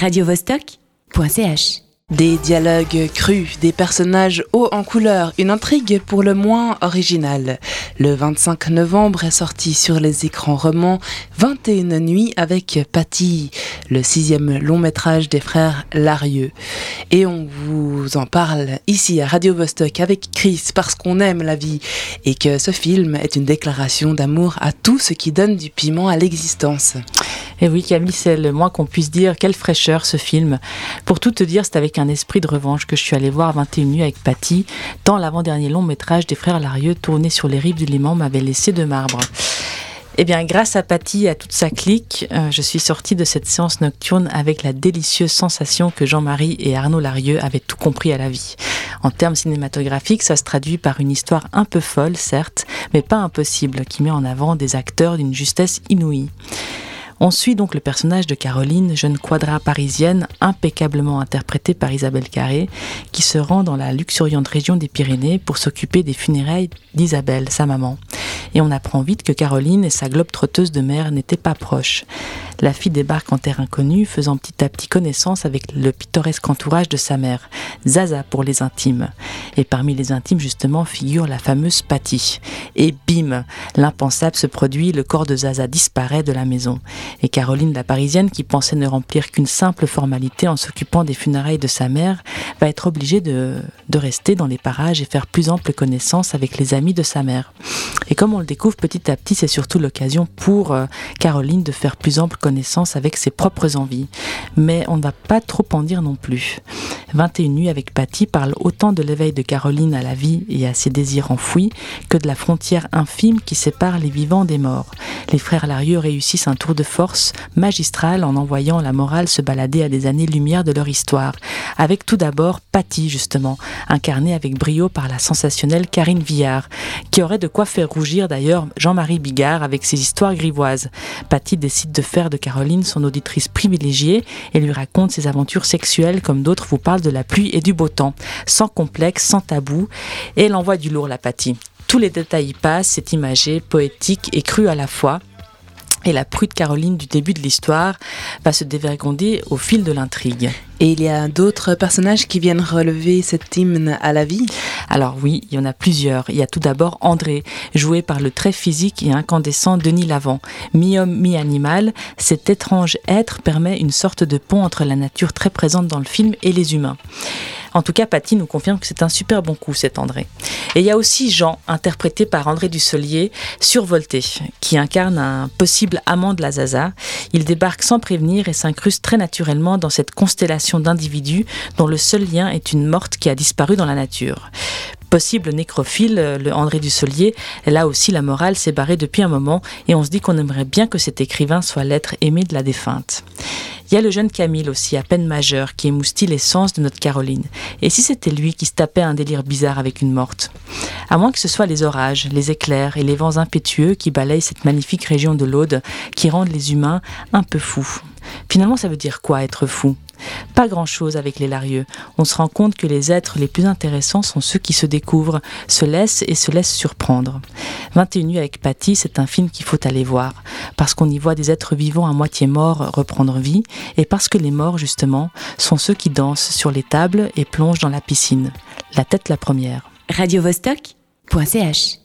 radiovostok.ch Des dialogues crus, des personnages hauts en couleur, une intrigue pour le moins originale. Le 25 novembre est sorti sur les écrans romans 21 nuits avec Patty, le sixième long métrage des frères Larieux. Et on vous en parle ici à Radio Vostok avec Chris parce qu'on aime la vie et que ce film est une déclaration d'amour à tout ce qui donne du piment à l'existence. Et oui, Camille, c'est le moins qu'on puisse dire. Quelle fraîcheur ce film. Pour tout te dire, c'est avec un esprit de revanche que je suis allée voir 21 nuits avec Patty, tant l'avant-dernier long métrage des frères Larieux tourné sur les rives du Léman m'avait laissé de marbre. Eh bien, grâce à Patty et à toute sa clique, euh, je suis sortie de cette séance nocturne avec la délicieuse sensation que Jean-Marie et Arnaud Larieux avaient tout compris à la vie. En termes cinématographiques, ça se traduit par une histoire un peu folle, certes, mais pas impossible, qui met en avant des acteurs d'une justesse inouïe. On suit donc le personnage de Caroline, jeune quadra parisienne, impeccablement interprétée par Isabelle Carré, qui se rend dans la luxuriante région des Pyrénées pour s'occuper des funérailles d'Isabelle, sa maman. Et on apprend vite que Caroline et sa globe trotteuse de mère n'étaient pas proches. La fille débarque en terre inconnue, faisant petit à petit connaissance avec le pittoresque entourage de sa mère, Zaza pour les intimes. Et parmi les intimes, justement, figure la fameuse Patty. Et bim, l'impensable se produit, le corps de Zaza disparaît de la maison. Et Caroline, la parisienne, qui pensait ne remplir qu'une simple formalité en s'occupant des funérailles de sa mère, va être obligée de, de rester dans les parages et faire plus ample connaissance avec les amis de sa mère. Et comme on le découvre petit à petit, c'est surtout l'occasion pour euh, Caroline de faire plus ample connaissance avec ses propres envies. Mais on ne va pas trop en dire non plus. 21 nuits avec Patty parle autant de l'éveil de Caroline à la vie et à ses désirs enfouis que de la frontière infime qui sépare les vivants des morts. Les frères Larieux réussissent un tour de force magistral en envoyant la morale se balader à des années-lumière de leur histoire. Avec tout d'abord Patty, justement, incarnée avec brio par la sensationnelle Karine Villard, qui aurait de quoi faire rougir d'ailleurs Jean-Marie Bigard avec ses histoires grivoises. Patty décide de faire de Caroline son auditrice privilégiée et lui raconte ses aventures sexuelles comme d'autres vous parlent de la pluie et du beau temps, sans complexe, sans tabou, et elle envoie du lourd la. Tous les détails y passent, c'est imagé, poétique et cru à la fois. Et la prude Caroline du début de l'histoire va se dévergonder au fil de l'intrigue. Et il y a d'autres personnages qui viennent relever cet hymne à la vie? Alors oui, il y en a plusieurs. Il y a tout d'abord André, joué par le très physique et incandescent Denis Lavant. Mi-homme, mi-animal, cet étrange être permet une sorte de pont entre la nature très présente dans le film et les humains. En tout cas, Patty nous confirme que c'est un super bon coup, cet André. Et il y a aussi Jean, interprété par André Dusselier, survolté, qui incarne un possible amant de la Zaza. Il débarque sans prévenir et s'incruste très naturellement dans cette constellation d'individus dont le seul lien est une morte qui a disparu dans la nature possible nécrophile, le André Dusselier, là aussi la morale s'est barrée depuis un moment et on se dit qu'on aimerait bien que cet écrivain soit l'être aimé de la défunte. Il y a le jeune Camille aussi, à peine majeur, qui émoustille l'essence de notre Caroline. Et si c'était lui qui se tapait un délire bizarre avec une morte? À moins que ce soit les orages, les éclairs et les vents impétueux qui balayent cette magnifique région de l'Aude, qui rendent les humains un peu fous. Finalement, ça veut dire quoi être fou? Pas grand-chose avec les larieux. On se rend compte que les êtres les plus intéressants sont ceux qui se découvrent, se laissent et se laissent surprendre. 21 nuits avec Patty, c'est un film qu'il faut aller voir, parce qu'on y voit des êtres vivants à moitié morts reprendre vie, et parce que les morts, justement, sont ceux qui dansent sur les tables et plongent dans la piscine. La tête la première. radiovostok.ch